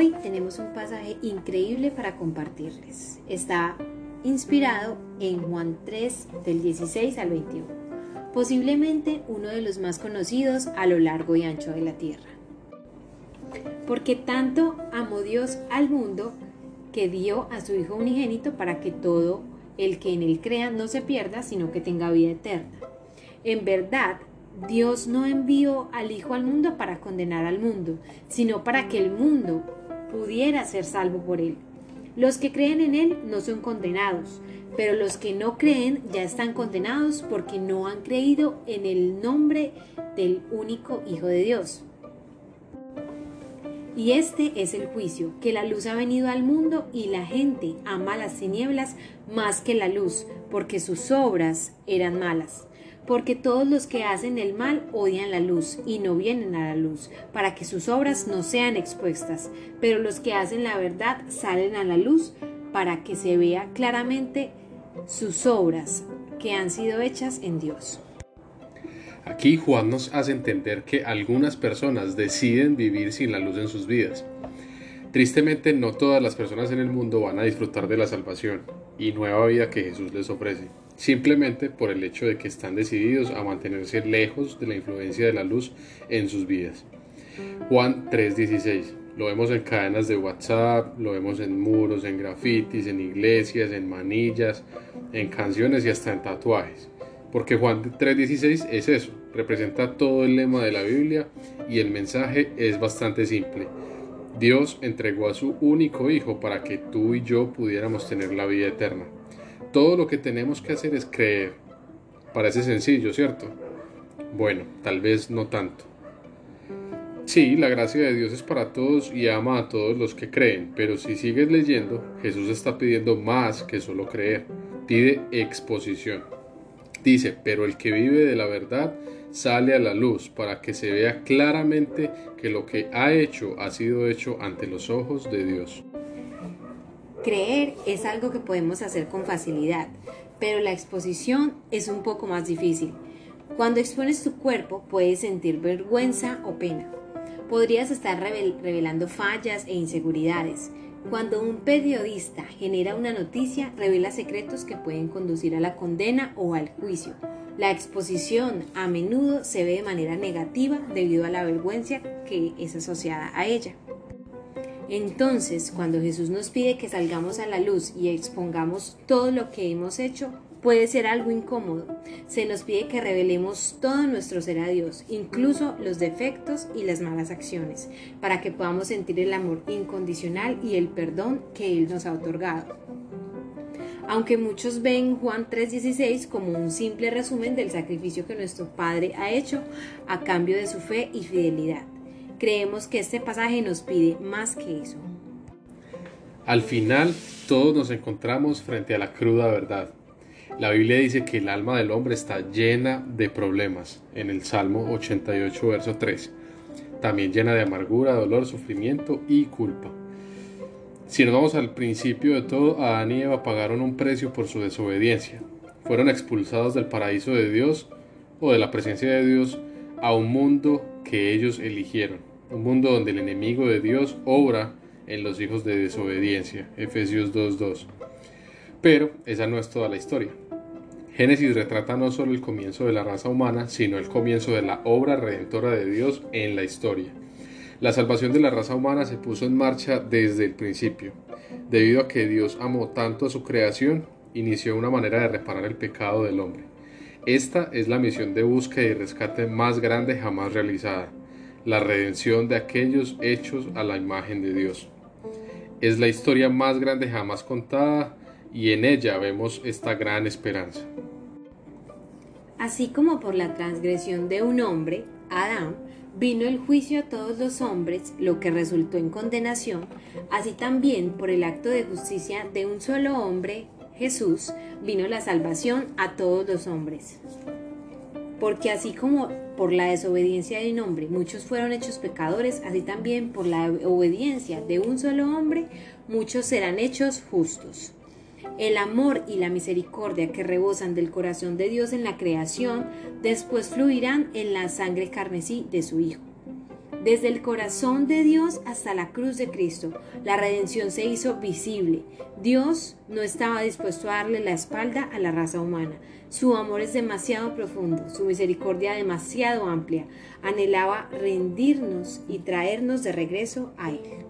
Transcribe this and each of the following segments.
Hoy tenemos un pasaje increíble para compartirles. Está inspirado en Juan 3 del 16 al 21, posiblemente uno de los más conocidos a lo largo y ancho de la tierra. Porque tanto amó Dios al mundo que dio a su Hijo unigénito para que todo el que en él crea no se pierda, sino que tenga vida eterna. En verdad, Dios no envió al Hijo al mundo para condenar al mundo, sino para que el mundo pudiera ser salvo por él. Los que creen en Él no son condenados, pero los que no creen ya están condenados porque no han creído en el nombre del único Hijo de Dios. Y este es el juicio, que la luz ha venido al mundo y la gente ama las tinieblas más que la luz, porque sus obras eran malas porque todos los que hacen el mal odian la luz y no vienen a la luz, para que sus obras no sean expuestas, pero los que hacen la verdad salen a la luz para que se vea claramente sus obras que han sido hechas en Dios. Aquí Juan nos hace entender que algunas personas deciden vivir sin la luz en sus vidas. Tristemente no todas las personas en el mundo van a disfrutar de la salvación y nueva vida que Jesús les ofrece simplemente por el hecho de que están decididos a mantenerse lejos de la influencia de la luz en sus vidas. Juan 3:16. Lo vemos en cadenas de WhatsApp, lo vemos en muros, en grafitis, en iglesias, en manillas, en canciones y hasta en tatuajes. Porque Juan 3:16 es eso, representa todo el lema de la Biblia y el mensaje es bastante simple. Dios entregó a su único Hijo para que tú y yo pudiéramos tener la vida eterna. Todo lo que tenemos que hacer es creer. Parece sencillo, ¿cierto? Bueno, tal vez no tanto. Sí, la gracia de Dios es para todos y ama a todos los que creen, pero si sigues leyendo, Jesús está pidiendo más que solo creer, pide exposición. Dice, pero el que vive de la verdad sale a la luz para que se vea claramente que lo que ha hecho ha sido hecho ante los ojos de Dios. Creer es algo que podemos hacer con facilidad, pero la exposición es un poco más difícil. Cuando expones tu cuerpo puedes sentir vergüenza o pena. Podrías estar revelando fallas e inseguridades. Cuando un periodista genera una noticia, revela secretos que pueden conducir a la condena o al juicio. La exposición a menudo se ve de manera negativa debido a la vergüenza que es asociada a ella. Entonces, cuando Jesús nos pide que salgamos a la luz y expongamos todo lo que hemos hecho, puede ser algo incómodo. Se nos pide que revelemos todo nuestro ser a Dios, incluso los defectos y las malas acciones, para que podamos sentir el amor incondicional y el perdón que Él nos ha otorgado. Aunque muchos ven Juan 3:16 como un simple resumen del sacrificio que nuestro Padre ha hecho a cambio de su fe y fidelidad creemos que este pasaje nos pide más que eso. Al final, todos nos encontramos frente a la cruda verdad. La Biblia dice que el alma del hombre está llena de problemas, en el Salmo 88, verso 3. También llena de amargura, dolor, sufrimiento y culpa. Si nos vamos al principio de todo, Adán y Eva pagaron un precio por su desobediencia. Fueron expulsados del paraíso de Dios o de la presencia de Dios a un mundo que ellos eligieron un mundo donde el enemigo de Dios obra en los hijos de desobediencia. Efesios 2.2. Pero esa no es toda la historia. Génesis retrata no solo el comienzo de la raza humana, sino el comienzo de la obra redentora de Dios en la historia. La salvación de la raza humana se puso en marcha desde el principio. Debido a que Dios amó tanto a su creación, inició una manera de reparar el pecado del hombre. Esta es la misión de búsqueda y rescate más grande jamás realizada la redención de aquellos hechos a la imagen de Dios. Es la historia más grande jamás contada y en ella vemos esta gran esperanza. Así como por la transgresión de un hombre, Adán, vino el juicio a todos los hombres, lo que resultó en condenación, así también por el acto de justicia de un solo hombre, Jesús, vino la salvación a todos los hombres. Porque así como por la desobediencia de un hombre muchos fueron hechos pecadores, así también por la obediencia de un solo hombre muchos serán hechos justos. El amor y la misericordia que rebosan del corazón de Dios en la creación después fluirán en la sangre carmesí de su Hijo. Desde el corazón de Dios hasta la cruz de Cristo, la redención se hizo visible. Dios no estaba dispuesto a darle la espalda a la raza humana. Su amor es demasiado profundo, su misericordia demasiado amplia. Anhelaba rendirnos y traernos de regreso a Él.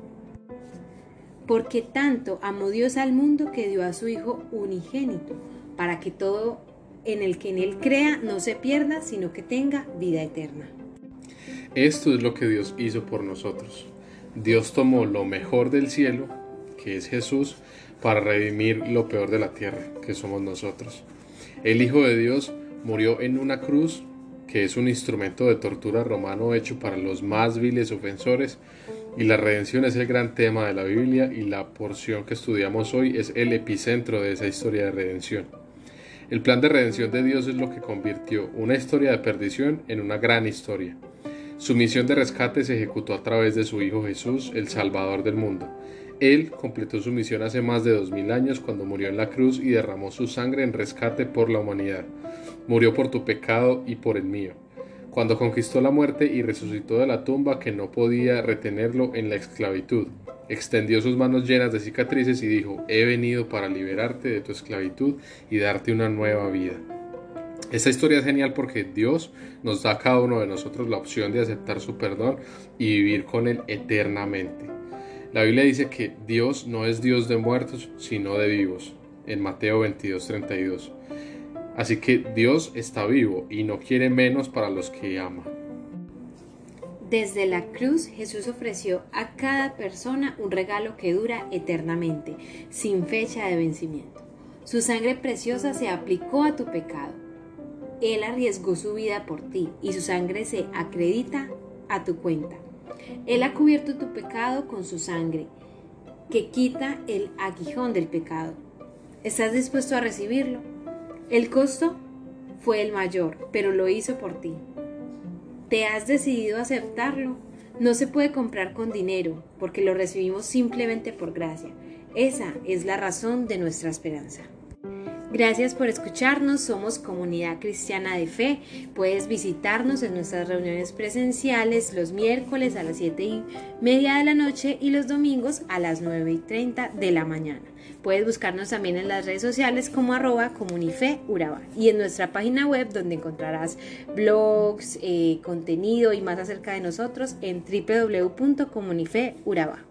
Porque tanto amó Dios al mundo que dio a su Hijo unigénito, para que todo en el que en Él crea no se pierda, sino que tenga vida eterna. Esto es lo que Dios hizo por nosotros. Dios tomó lo mejor del cielo, que es Jesús, para redimir lo peor de la tierra, que somos nosotros. El Hijo de Dios murió en una cruz, que es un instrumento de tortura romano hecho para los más viles ofensores, y la redención es el gran tema de la Biblia y la porción que estudiamos hoy es el epicentro de esa historia de redención. El plan de redención de Dios es lo que convirtió una historia de perdición en una gran historia. Su misión de rescate se ejecutó a través de su Hijo Jesús, el Salvador del mundo. Él completó su misión hace más de dos mil años cuando murió en la cruz y derramó su sangre en rescate por la humanidad. Murió por tu pecado y por el mío. Cuando conquistó la muerte y resucitó de la tumba que no podía retenerlo en la esclavitud, extendió sus manos llenas de cicatrices y dijo, he venido para liberarte de tu esclavitud y darte una nueva vida. Esta historia es genial porque Dios nos da a cada uno de nosotros la opción de aceptar su perdón y vivir con Él eternamente. La Biblia dice que Dios no es Dios de muertos, sino de vivos, en Mateo 22:32. Así que Dios está vivo y no quiere menos para los que ama. Desde la cruz Jesús ofreció a cada persona un regalo que dura eternamente, sin fecha de vencimiento. Su sangre preciosa se aplicó a tu pecado él arriesgó su vida por ti y su sangre se acredita a tu cuenta. Él ha cubierto tu pecado con su sangre, que quita el aguijón del pecado. ¿Estás dispuesto a recibirlo? El costo fue el mayor, pero lo hizo por ti. ¿Te has decidido aceptarlo? No se puede comprar con dinero, porque lo recibimos simplemente por gracia. Esa es la razón de nuestra esperanza. Gracias por escucharnos, somos Comunidad Cristiana de Fe. Puedes visitarnos en nuestras reuniones presenciales los miércoles a las 7 y media de la noche y los domingos a las 9 y 30 de la mañana. Puedes buscarnos también en las redes sociales como arroba comunife y en nuestra página web donde encontrarás blogs, eh, contenido y más acerca de nosotros en www.comunifeuraba.